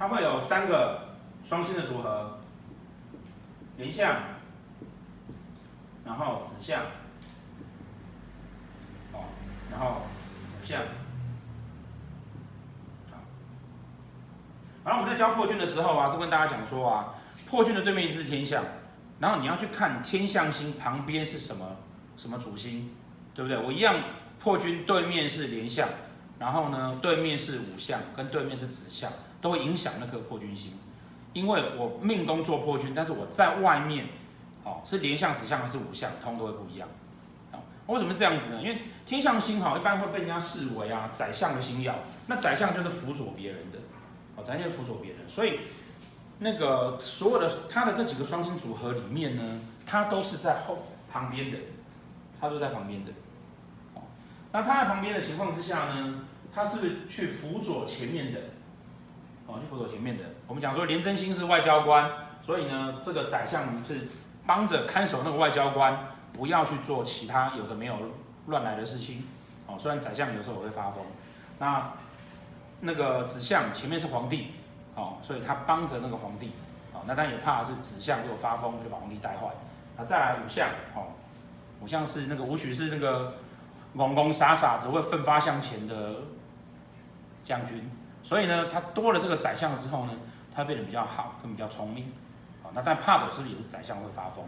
它会有三个双星的组合，连相，然后子相，哦，然后五相，然后我们在教破军的时候啊，是跟大家讲说啊，破军的对面是天相，然后你要去看天相星旁边是什么什么主星，对不对？我一样，破军对面是连相，然后呢，对面是五相，跟对面是子相。都会影响那颗破军星。因为我命宫做破军，但是我在外面，哦，是连相、子相还是五相，通都会不一样。啊，为什么是这样子呢？因为天相星哈，一般会被人家视为啊宰相的星曜，那宰相就是辅佐别人的。哦，宰相辅佐别人，所以那个所有的他的这几个双星组合里面呢，他都是在后旁边的，他都在旁边的。那他在旁边的情况之下呢，他是是去辅佐前面的？哦，去辅佐前面的。我们讲说廉贞星是外交官，所以呢，这个宰相是帮着看守那个外交官，不要去做其他有的没有乱来的事情。哦，虽然宰相有时候也会发疯，那。那个子相前面是皇帝，哦，所以他帮着那个皇帝，哦，那他也怕是子相如果发疯就把皇帝带坏。那再来五相，哦，五相是那个武曲是那个懵懵傻傻只会奋发向前的将军，所以呢，他多了这个宰相之后呢，他变得比较好，更比较聪明，哦，那但怕的是不是也是宰相会发疯？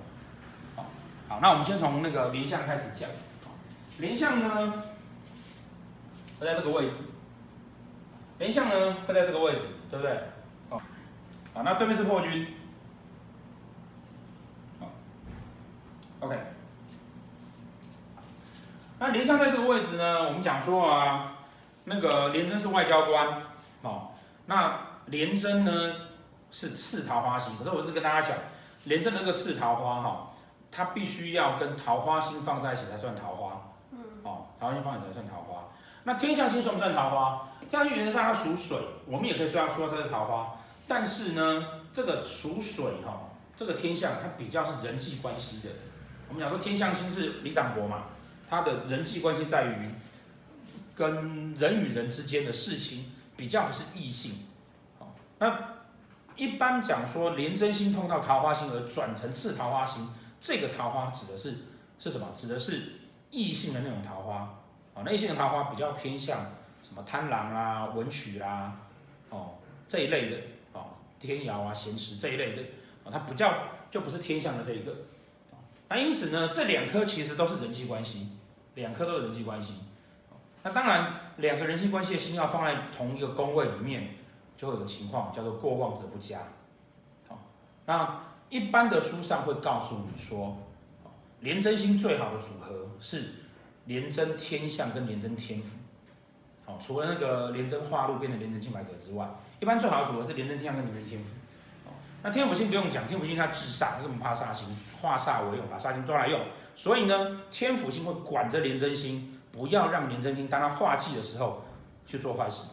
好，好，那我们先从那个廉相开始讲，廉相呢，会在这个位置。廉相呢会在这个位置，对不对？哦，好，那对面是破军，好，OK。那廉相在这个位置呢，我们讲说啊，那个廉贞是外交官，哦，那廉贞呢是次桃花星，可是我是跟大家讲，廉贞那个次桃花哈，它必须要跟桃花星放在一起才算桃花，嗯，哦，桃花星放在一起才算桃花。那天象星算不算桃花？天象星原则上它属水，我们也可以说它说它是桃花。但是呢，这个属水哈，这个天象它比较是人际关系的。我们讲说天象星是李长伯嘛，他的人际关系在于跟人与人之间的事情比较不是异性。好，那一般讲说廉贞星碰到桃花星而转成次桃花星，这个桃花指的是是什么？指的是异性的那种桃花。哦，异性的桃花比较偏向什么贪狼啊、文曲啦，哦这一类的，哦天姚啊、咸池这一类的，哦它比较就不是天象的这一个，那因此呢，这两颗其实都是人际关系，两颗都是人际关系，那当然两个人际关系的星要放在同一个宫位里面，就会有个情况叫做过旺者不佳，好，那一般的书上会告诉你说，廉贞星最好的组合是。廉贞天相跟廉贞天府，好，除了那个廉贞化禄变成廉贞清白格之外，一般最好的组合是廉贞天相跟廉贞天府。那天府星不用讲，天府星它制煞，根本怕煞星，化煞为用，把煞星抓来用。所以呢，天府星会管着廉贞星，不要让廉贞星当他化忌的时候去做坏事。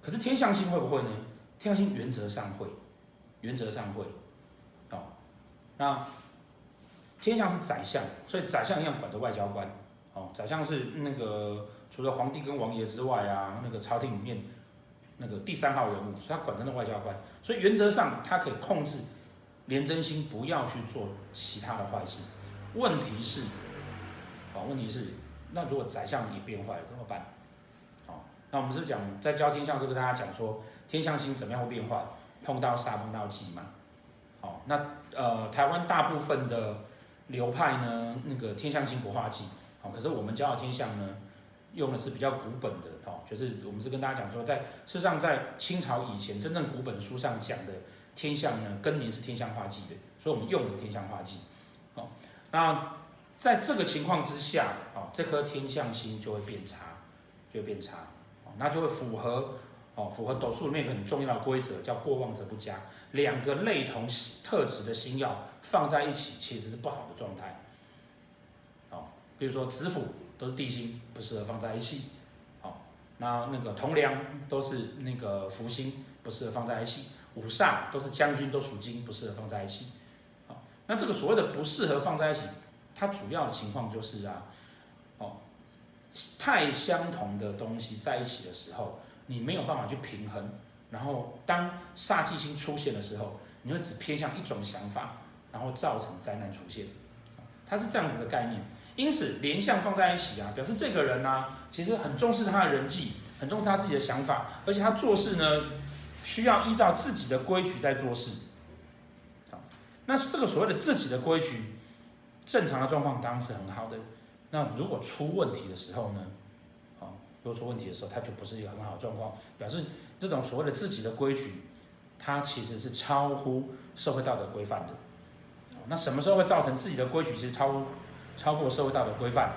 可是天相星会不会呢？天相星原则上会，原则上会。哦，那天相是宰相，所以宰相一样管着外交官。哦，宰相是那个除了皇帝跟王爷之外啊，那个朝廷里面那个第三号人物，所以他管着那外交官，所以原则上他可以控制廉贞星不要去做其他的坏事。问题是，哦，问题是，那如果宰相也变坏了怎么办？好，那我们是讲在教天相这个大家讲说天相星怎么样会变坏？碰到煞碰到忌嘛。好，那呃台湾大部分的流派呢，那个天相星不化忌。好，可是我们教的天相呢，用的是比较古本的，哦，就是我们是跟大家讲说，在事实上在清朝以前，真正古本书上讲的天相呢，庚年是天象化忌的，所以我们用的是天象化忌。哦，那在这个情况之下，哦，这颗天相星就会变差，就会变差，哦，那就会符合，哦，符合斗数里面一个很重要的规则，叫过旺者不佳，两个类同特质的星耀放在一起，其实是不好的状态。哦比如说子府都是地星，不适合放在一起。哦，那那个同梁都是那个福星，不适合放在一起。五煞都是将军，都属金，不适合放在一起。哦，那这个所谓的不适合放在一起，它主要的情况就是啊，哦，太相同的东西在一起的时候，你没有办法去平衡。然后当煞气星出现的时候，你会只偏向一种想法，然后造成灾难出现，它是这样子的概念。因此，连相放在一起啊，表示这个人呢、其实很重视他的人际，很重视他自己的想法，而且他做事呢，需要依照自己的规矩在做事。那这个所谓的自己的规矩，正常的状况当然是很好的。那如果出问题的时候呢？啊，如果出问题的时候，它就不是一个很好的状况，表示这种所谓的自己的规矩，它其实是超乎社会道德规范的。那什么时候会造成自己的规矩其实超超过社会道德规范？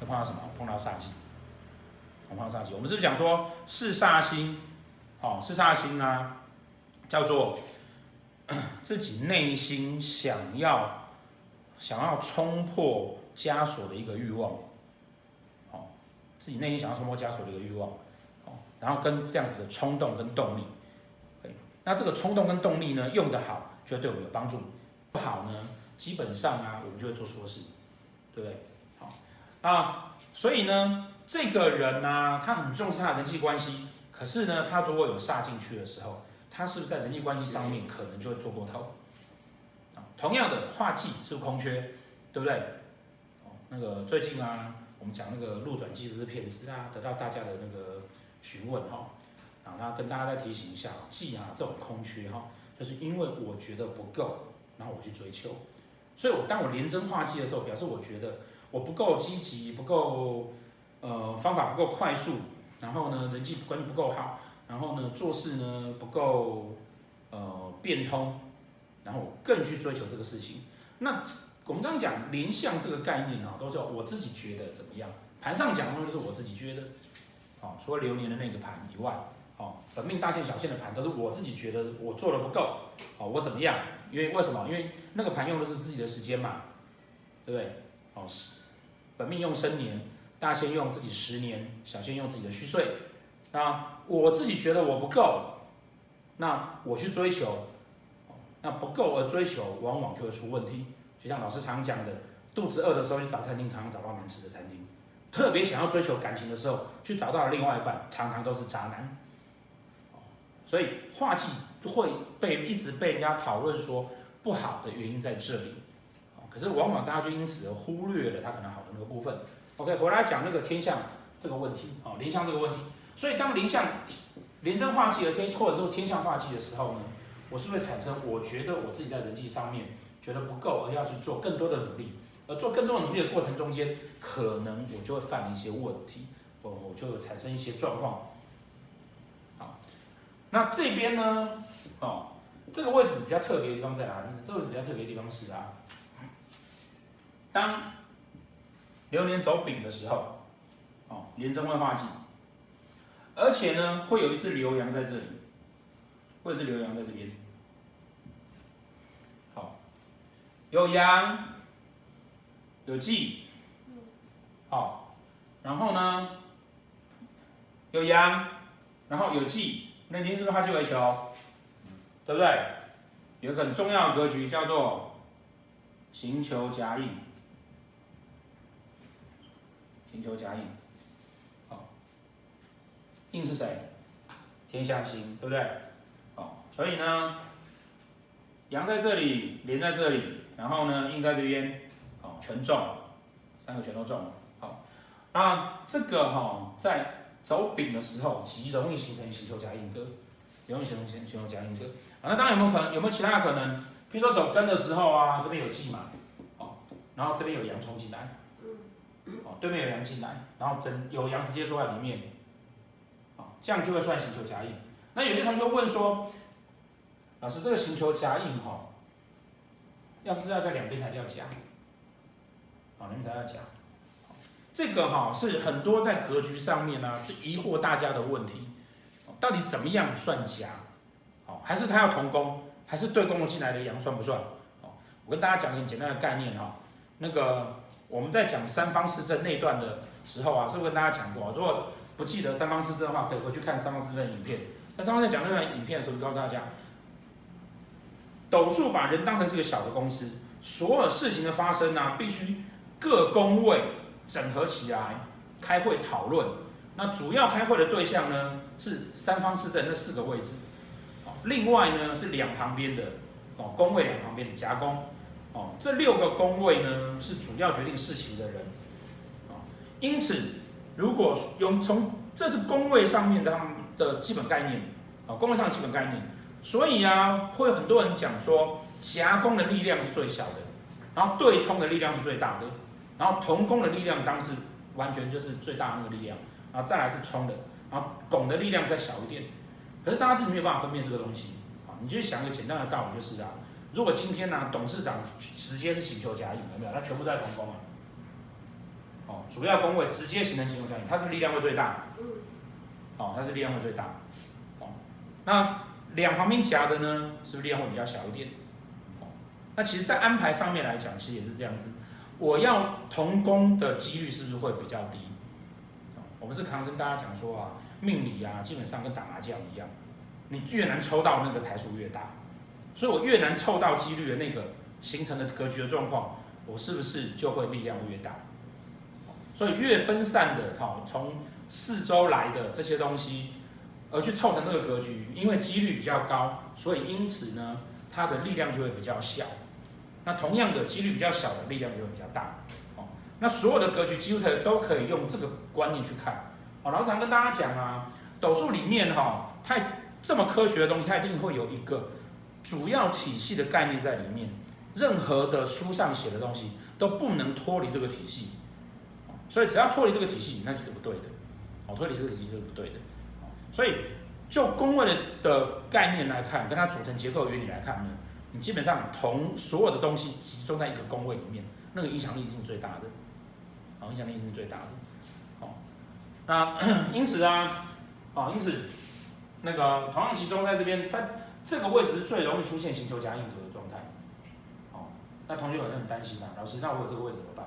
会碰到什么？碰到煞气。碰到煞气，我们是不是讲说四煞星？哦，四煞星啊，叫做 自己内心想要想要冲破。枷锁的一个欲望，哦，自己内心想要冲破枷锁的一个欲望，哦，然后跟这样子的冲动跟动力，那这个冲动跟动力呢，用得好，就会对我们有帮助；不好呢，基本上啊，我们就会做错事，对不对？好，啊，所以呢，这个人呢、啊，他很重视他的人际关系，可是呢，他如果有煞进去的时候，他是不是在人际关系上面可能就会做过头？同样的化忌是不空缺，对不对？哦那个最近啊，我们讲那个路转机是骗子啊，得到大家的那个询问哈，啊，那跟大家再提醒一下，忌啊这种空缺哈，就是因为我觉得不够，然后我去追求，所以我当我廉贞化忌的时候，表示我觉得我不够积极，不够呃方法不够快速，然后呢人际关系不够好，然后呢做事呢不够呃变通，然后我更去追求这个事情，那。我们刚刚讲廉相这个概念啊，都是我自己觉得怎么样。盘上讲的都是我自己觉得，哦，除了流年的那个盘以外，哦，本命大限小限的盘都是我自己觉得我做的不够，哦，我怎么样？因为为什么？因为那个盘用的是自己的时间嘛，对不对？哦，是本命用生年，大限用自己十年，小限用自己的虚岁。那我自己觉得我不够，那我去追求，那不够而追求，往往就会出问题。就像老师常讲的，肚子饿的时候去找餐厅，常常找到难吃的餐厅；特别想要追求感情的时候，去找到了另外一半，常常都是渣男。所以化忌会被一直被人家讨论说不好的原因在这里。可是往往大家就因此而忽略了他可能好的那个部分。OK，回来讲那个天象这个问题，哦，廉相这个问题。所以当廉相廉贞化忌的天，或者说天象化忌的时候呢，我是不是产生我觉得我自己在人际上面。觉得不够，而要去做更多的努力，而做更多的努力的过程中间，可能我就会犯一些问题，我我就会产生一些状况。好，那这边呢，哦，这个位置比较特别的地方在哪里？这个位置比较特别的地方是啊，当流年走丙的时候，哦，廉贞会化忌，而且呢，会有一只流羊在这里，会有一只流阳在这边。好有阳，有忌，好，然后呢，有阳，然后有忌，那您是不是化忌为囚？对不对？有一个很重要的格局叫做刑囚夹印，刑囚夹印，好，印是谁？天相星，对不对？所以呢，阳在这里，连在这里。然后呢，印在这边，好，全中，三个全都中了，好，那这个哈，在走丙的时候，极容易形成刑囚夹印格，容易形成刑囚夹印格，啊，那当然有没有可能，有没有其他的可能？比如说走根的时候啊，这边有忌嘛，哦，然后这边有阳冲进来，哦，对面有阳进来，然后整有阳直接坐在里面，啊，这样就会算刑囚夹印。那有些同学问说，老师，这个行球夹印哈？要不是要在两边才叫夹，好，两边才叫夹。这个哈是很多在格局上面呢，是疑惑大家的问题，到底怎么样算夹？好，还是他要同宫，还是对宫进来的阳算不算？好，我跟大家讲一个简单的概念哈。那个我们在讲三方四正那段的时候啊，是不是跟大家讲过？如果不记得三方四正的话，可以回去看三方四正影片。那三方在讲那段影片的时候，告诉大家。斗数把人当成是个小的公司，所有事情的发生呢、必须各工位整合起来开会讨论。那主要开会的对象呢，是三方四正那四个位置，哦另外呢是两旁边的哦，工位两旁边的夹工，哦，这六个工位呢是主要决定事情的人，哦，因此如果用从这是工位上面的他们的基本概念，啊，工位上的基本概念，所以啊，会很多人讲说夹攻的力量是最小的，然后对冲的力量是最大的，然后同宫的力量当时完全就是最大的那个力量，然后再来是冲的，然后拱的力量再小一点，可是大家就没有办法分辨这个东西啊。你就想一个简单的道理，就是啊，如果今天呢、啊，董事长直接是请求甲乙，有没有？他全部在同宫啊。哦，主要工位直接形成刑囚甲乙，他是不是力量会最大？哦，他是力量会最大。哦，那两旁边夹的呢，是不是力量会比较小一点？那其实，在安排上面来讲，其实也是这样子。我要同工的几率是不是会比较低？我们是常跟大家讲说啊，命理啊，基本上跟打麻将一样。你越难抽到那个台数越大，所以我越难凑到几率的那个形成的格局的状况，我是不是就会力量越大？所以越分散的，哈，从四周来的这些东西，而去凑成这个格局，因为几率比较高，所以因此呢，它的力量就会比较小。那同样的几率比较小的力量就会比较大。哦，那所有的格局几乎都可以用这个观念去看。哦，老常跟大家讲啊，斗数里面哈，太。这么科学的东西，它一定会有一个主要体系的概念在里面。任何的书上写的东西都不能脱离这个体系，所以只要脱离这个体系，那就是不对的。哦，脱离这个体系就是不对的。所以就宫位的的概念来看，跟它组成结构原理来看呢，你基本上同所有的东西集中在一个宫位里面，那个影响力是最大的。好，影响力是最大的。好，那 因此啊，啊，因此。那个同样集中在这边，它这个位置是最容易出现刑囚夹印格的状态。哦，那同学可能很担心啊，老师，那我有这个位置怎么办？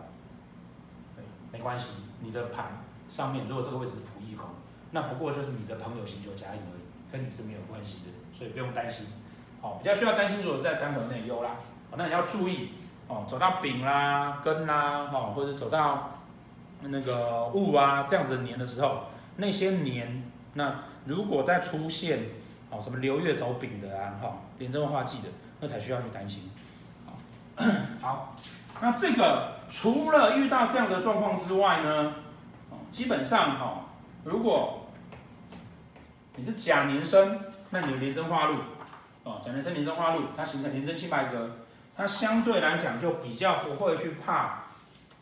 没关系，你的盘上面如果这个位置是仆役宫，那不过就是你的朋友刑囚夹印而已，跟你是没有关系的，所以不用担心。哦，比较需要担心，如果是在三合内有啦，哦，那你要注意哦，走到丙啦、庚啦，哦，或者走到那个戊啊这样子的年的时候，那些年那。如果再出现哦什么流月走丙的啊，哈廉贞化忌的，那才需要去担心。好，那这个除了遇到这样的状况之外呢，基本上哈，如果你是甲年生，那你有廉贞化禄哦，甲年生廉贞化禄，它形成廉贞清白格，它相对来讲就比较不会去怕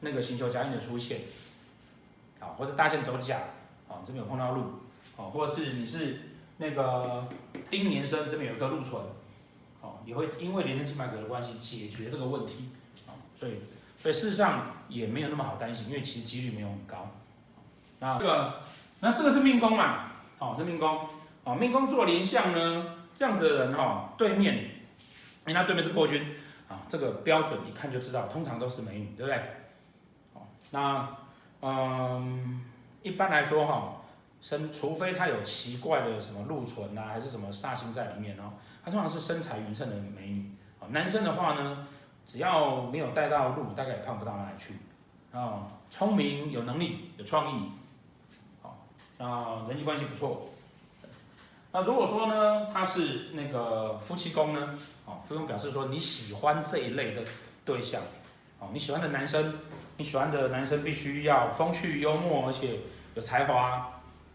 那个行球夹印的出现，好，或者大限走甲，哦这边有碰到禄。哦，或者是你是那个丁年生，这边有一颗禄存，哦，也会因为廉贞清白格的关系解决这个问题，啊，所以所以事实上也没有那么好担心，因为其实几率没有很高。那这个那这个是命宫嘛，哦，是命宫，哦，命宫做连相呢，这样子的人哈，对面，因为他对面是破军，啊，这个标准一看就知道，通常都是美女，对不对？哦，那嗯，一般来说哈。身，除非他有奇怪的什么禄存啊，还是什么煞星在里面哦，他通常是身材匀称的美女。男生的话呢，只要没有带到禄，大概也胖不到哪里去。啊，聪明、有能力、有创意，啊，人际关系不错。那如果说呢，他是那个夫妻宫呢，啊，夫妻宫表示说你喜欢这一类的对象，啊，你喜欢的男生，你喜欢的男生必须要风趣幽默，而且有才华。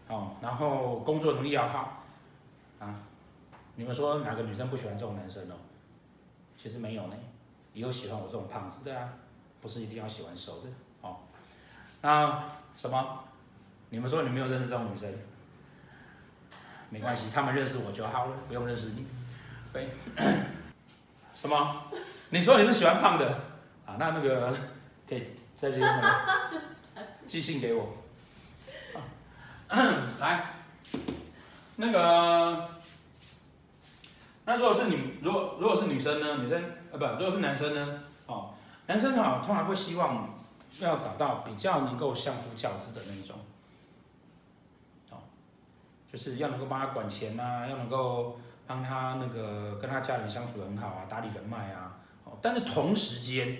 哦，然后工作能力要好，啊，你们说哪个女生不喜欢这种男生呢？其实没有呢，也有喜欢我这种胖子的啊，不是一定要喜欢瘦的哦。那什么？你们说你没有认识这种女生？没关系，他们认识我就好了，不用认识你。对，什么？你说你是喜欢胖的啊？那那个可以在这边 寄信给我。来，那个，那如果是女，如果如果是女生呢？女生啊不，如果是男生呢？哦，男生哈通常会希望要找到比较能够相夫教子的那种，哦，就是要能够帮他管钱啊，要能够帮他那个跟他家人相处得很好啊，打理人脉啊，哦，但是同时间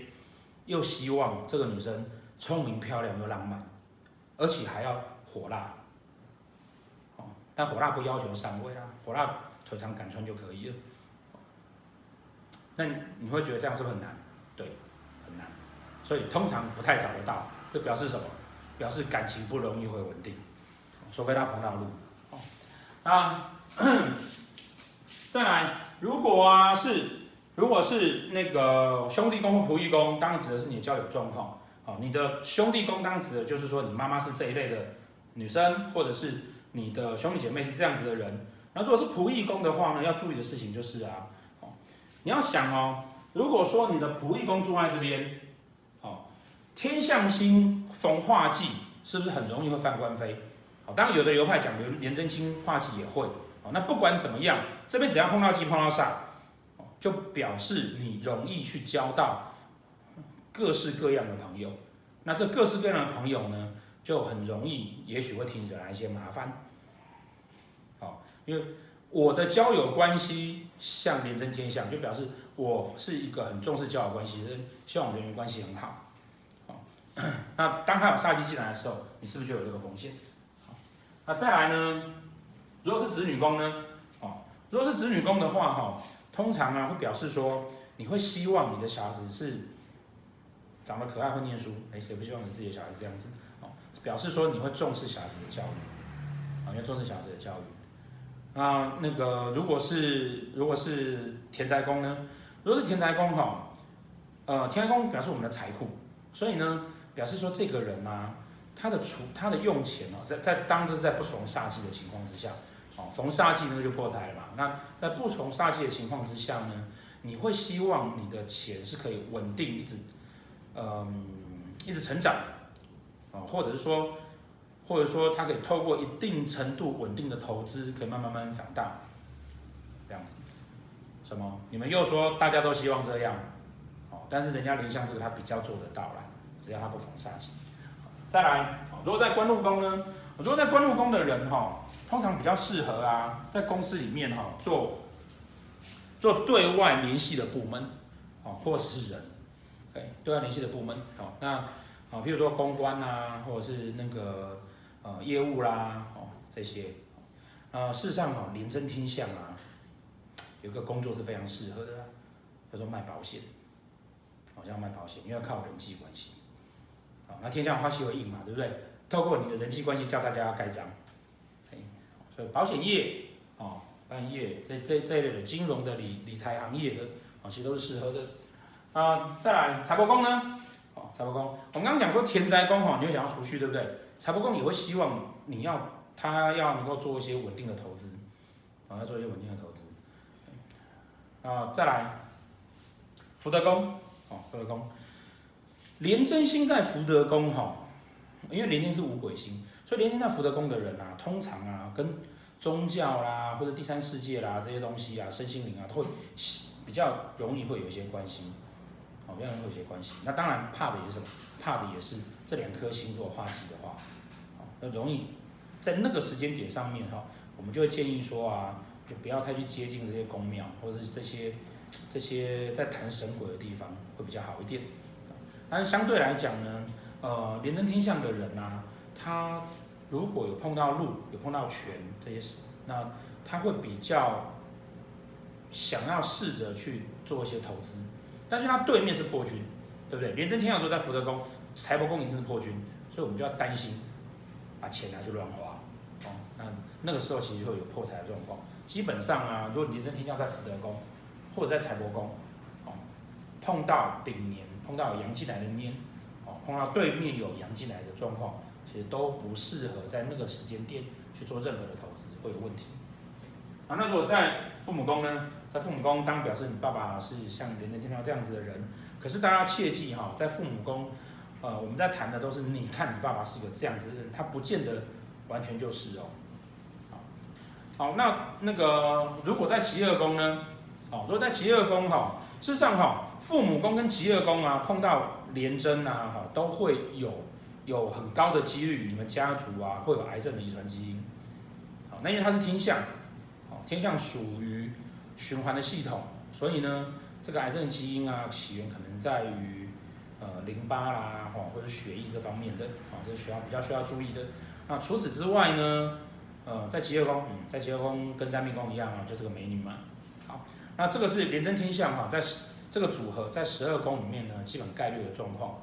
又希望这个女生聪明漂亮又浪漫，而且还要火辣。但火辣不要求上位啊，火辣腿长敢穿就可以了。那你会觉得这样是不是很难？对，很难。所以通常不太找得到，这表示什么？表示感情不容易会稳定，除非他碰到路。啊，再来，如果啊是，如果是那个兄弟宫或仆役宫，当然指的是你的交友状况。好，你的兄弟宫当然指的就是说你妈妈是这一类的女生，或者是你的兄弟姐妹是这样子的人。那如果是仆役宫的话呢，要注意的事情就是啊，哦，你要想哦，如果说你的仆役宫住在这边，哦，天象星逢化忌，是不是很容易会犯官非？好，当然有的流派讲连廉贞清化忌也会。哦，那不管怎么样，这边只要碰到忌碰到煞，就表示你容易去交到各式各样的朋友。那这各式各样的朋友呢，就很容易，也许会替你惹来一些麻烦。因为我的交友关系像廉贞天相，就表示我是一个很重视交友关系，希望我们人缘关系很好。好，那当他有煞气进来的时候，你是不是就有这个风险？那再来呢？如果是子女宫呢？哦，如果是子女宫的话，哈，通常啊会表示说，你会希望你的小孩子是长得可爱、会念书。哎，谁不希望你自己的小孩子这样子？哦，表示说你会重视小孩子的教育，啊，因为重视小孩子的教育。啊，那个如果是如果是田宅宫呢？如果是田宅宫哈，呃，田宅宫表示我们的财库，所以呢，表示说这个人啊，他的储他的用钱哦，在在当这是在不从煞气的情况之下，哦，逢煞气呢就破财了嘛。那在不从煞气的情况之下呢，你会希望你的钱是可以稳定一直，嗯，一直成长，啊，或者是说。或者说，他可以透过一定程度稳定的投资，可以慢慢慢慢长大，这样子。什么？你们又说大家都希望这样，哦，但是人家林相这个他比较做得到啦，只要他不逢煞气。再来，如果在官禄宫呢？我说在官禄宫的人哈，通常比较适合啊，在公司里面哈做做对外联系的部门，哦，或者是人，对，对外联系的部门，好，那啊，譬如说公关啊，或者是那个。呃，业务啦，哦，这些，呃，事实上哈，廉贞天相啊，有个工作是非常适合的，叫做卖保险，好像卖保险，因为要靠人际关系，那天相化气为印嘛，对不对？透过你的人际关系，叫大家盖章，所以保险业，哦，保险业这这这一类的金融的理理财行业的，啊，其实都是适合的。啊，再来财帛宫呢，哦，财帛宫，我们刚刚讲说田宅宫哈，你会想要储蓄，对不对？财帛宫也会希望你要他要能够做一些稳定的投资，啊，要做一些稳定的投资。啊，再来福德宫，哦，福德宫，廉贞星在福德宫哈，因为廉贞是五鬼星，所以廉贞在福德宫的人啊，通常啊跟宗教啦或者第三世界啦这些东西啊，身心灵啊，都会比较容易会有一些关系，哦，比较容易有一些关系。那当然怕的也是什么？怕的也是这两颗星座化忌的话。那容易在那个时间点上面哈，我们就会建议说啊，就不要太去接近这些宫庙或者是这些这些在谈神鬼的地方会比较好一点。但是相对来讲呢，呃，廉贞天相的人啊，他如果有碰到禄，有碰到权这些事，那他会比较想要试着去做一些投资，但是他对面是破军，对不对？廉贞天相说在福德宫，财帛宫已经是破军，所以我们就要担心。把钱拿去乱花，哦，那那个时候其实就会有破财的状况。基本上啊，如果廉贞天相在福德宫或者在财帛宫，哦，碰到丙年，碰到阳进来的年，哦，碰到对面有阳进来的状况，其实都不适合在那个时间点去做任何的投资，会有问题。啊，那如果在父母宫呢？在父母宫，当表示你爸爸是像廉贞天相这样子的人，可是大家切记哈，在父母宫。呃，我们在谈的都是你看你爸爸是个这样子的人，他不见得完全就是哦。好，那那个如果在疾厄宫呢？哦，如果在疾厄宫哈，事实上哈，父母宫跟疾厄宫啊碰到廉贞啊哈，都会有有很高的几率，你们家族啊会有癌症的遗传基因。好，那因为它是天相，好，天相属于循环的系统，所以呢，这个癌症基因啊起源可能在于。呃，淋巴啦，哈，或者血液这方面的，啊，这是需要比较需要注意的。那除此之外呢，呃，在疾厄宫，嗯，在疾厄宫跟占命宫一样啊，就是个美女嘛。好，那这个是廉贞天相哈，在这个组合在十二宫里面呢，基本概率的状况